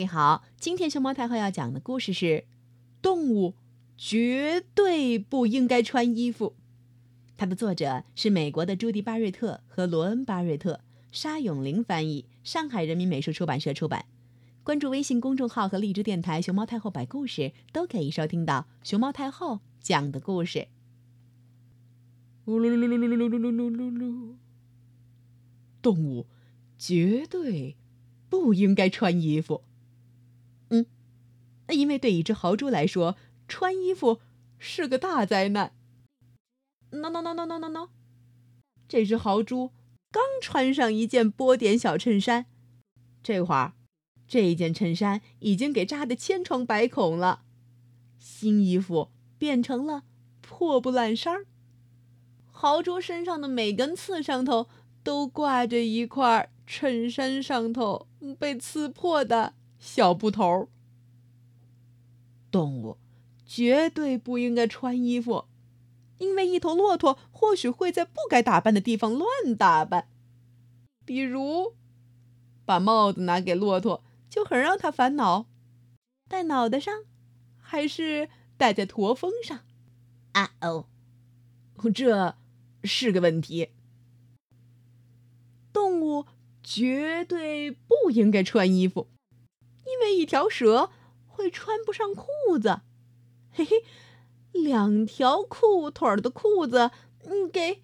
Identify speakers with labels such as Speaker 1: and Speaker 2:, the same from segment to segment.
Speaker 1: 你好，今天熊猫太后要讲的故事是：动物绝对不应该穿衣服。它的作者是美国的朱迪·巴瑞特和罗恩·巴瑞特，沙永玲翻译，上海人民美术出版社出版。关注微信公众号和荔枝电台“熊猫太后摆故事”，都可以收听到熊猫太后讲的故事。
Speaker 2: 噜噜噜噜噜噜噜噜噜噜噜！动物绝对不应该穿衣服。
Speaker 1: 因为对一只豪猪来说，穿衣服是个大灾难。No no no no no no no！这只豪猪刚穿上一件波点小衬衫，这会儿，这件衬衫已经给扎得千疮百孔了，新衣服变成了破布烂衫儿。豪猪身上的每根刺上头都挂着一块衬衫上头被刺破的小布头儿。动物绝对不应该穿衣服，因为一头骆驼或许会在不该打扮的地方乱打扮，比如把帽子拿给骆驼就很让他烦恼，戴脑袋上还是戴在驼峰上？啊哦，这是个问题。动物绝对不应该穿衣服，因为一条蛇。会穿不上裤子，嘿嘿，两条裤腿的裤子，嗯，给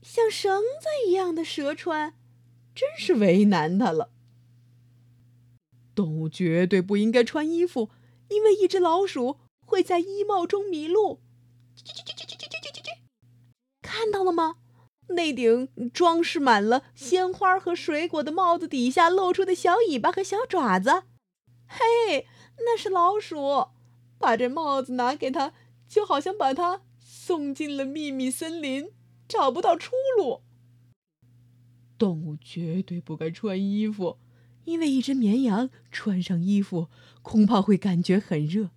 Speaker 1: 像绳子一样的蛇穿，真是为难它了。动物绝对不应该穿衣服，因为一只老鼠会在衣帽中迷路。看到了吗？那顶装饰满了鲜花和水果的帽子底下露出的小尾巴和小爪子，嘿。那是老鼠，把这帽子拿给他，就好像把他送进了秘密森林，找不到出路。动物绝对不该穿衣服，因为一只绵羊穿上衣服，恐怕会感觉很热，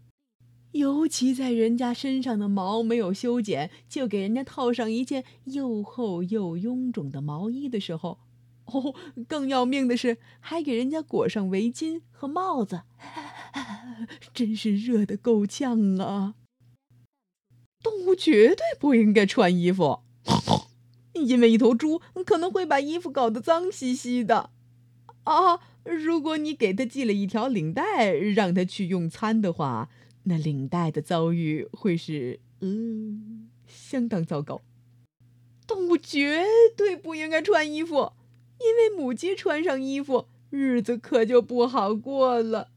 Speaker 1: 尤其在人家身上的毛没有修剪，就给人家套上一件又厚又臃肿的毛衣的时候，哦，更要命的是，还给人家裹上围巾和帽子。真是热得够呛啊！动物绝对不应该穿衣服，因为一头猪可能会把衣服搞得脏兮兮的。啊，如果你给它系了一条领带，让它去用餐的话，那领带的遭遇会是嗯相当糟糕。动物绝对不应该穿衣服，因为母鸡穿上衣服，日子可就不好过了。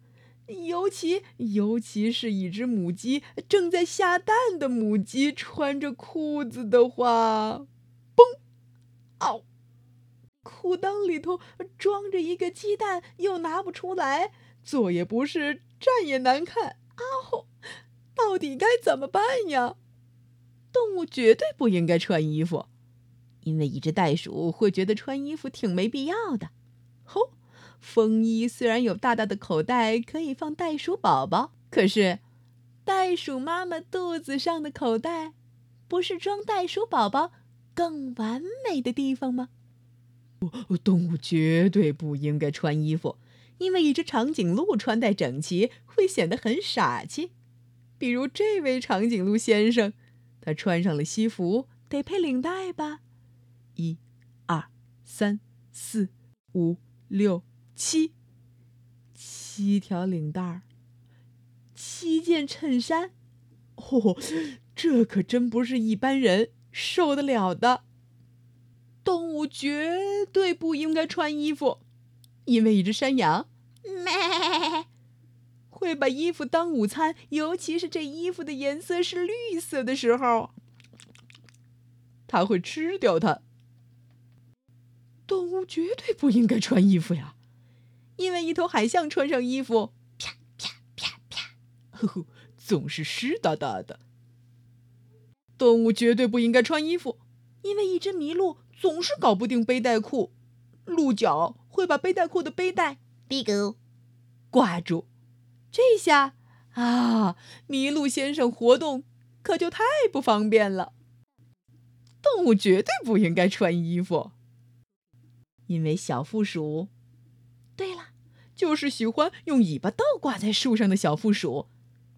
Speaker 1: 尤其尤其是一只母鸡正在下蛋的母鸡穿着裤子的话，嘣，嗷，裤裆里头装着一个鸡蛋，又拿不出来，坐也不是，站也难看，啊吼，到底该怎么办呀？动物绝对不应该穿衣服，因为一只袋鼠会觉得穿衣服挺没必要的。吼！风衣虽然有大大的口袋可以放袋鼠宝宝，可是袋鼠妈妈肚子上的口袋，不是装袋鼠宝宝更完美的地方吗？动物绝对不应该穿衣服，因为一只长颈鹿穿戴整齐会显得很傻气。比如这位长颈鹿先生，他穿上了西服，得配领带吧？一、二、三、四、五、六。七，七条领带儿，七件衬衫，哦，这可真不是一般人受得了的。动物绝对不应该穿衣服，因为一只山羊，咩，会把衣服当午餐，尤其是这衣服的颜色是绿色的时候，它会吃掉它。动物绝对不应该穿衣服呀。因为一头海象穿上衣服，啪啪啪啪，呵呵，总是湿哒哒的。动物绝对不应该穿衣服，因为一只麋鹿总是搞不定背带裤，鹿角会把背带裤的背带
Speaker 2: b i
Speaker 1: 挂住。这下啊，麋鹿先生活动可就太不方便了。动物绝对不应该穿衣服，因为小负鼠。对了。
Speaker 2: 就是喜欢用尾巴倒挂在树上的小负鼠，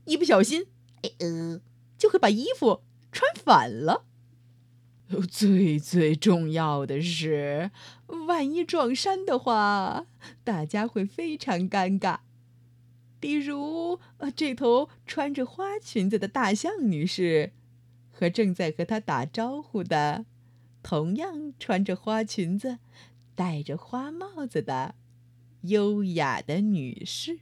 Speaker 2: 一不小心，哎呃，就会把衣服穿反了。最最重要的是，万一撞衫的话，大家会非常尴尬。比如，呃，这头穿着花裙子的大象女士，和正在和她打招呼的，同样穿着花裙子、戴着花帽子的优雅的女士。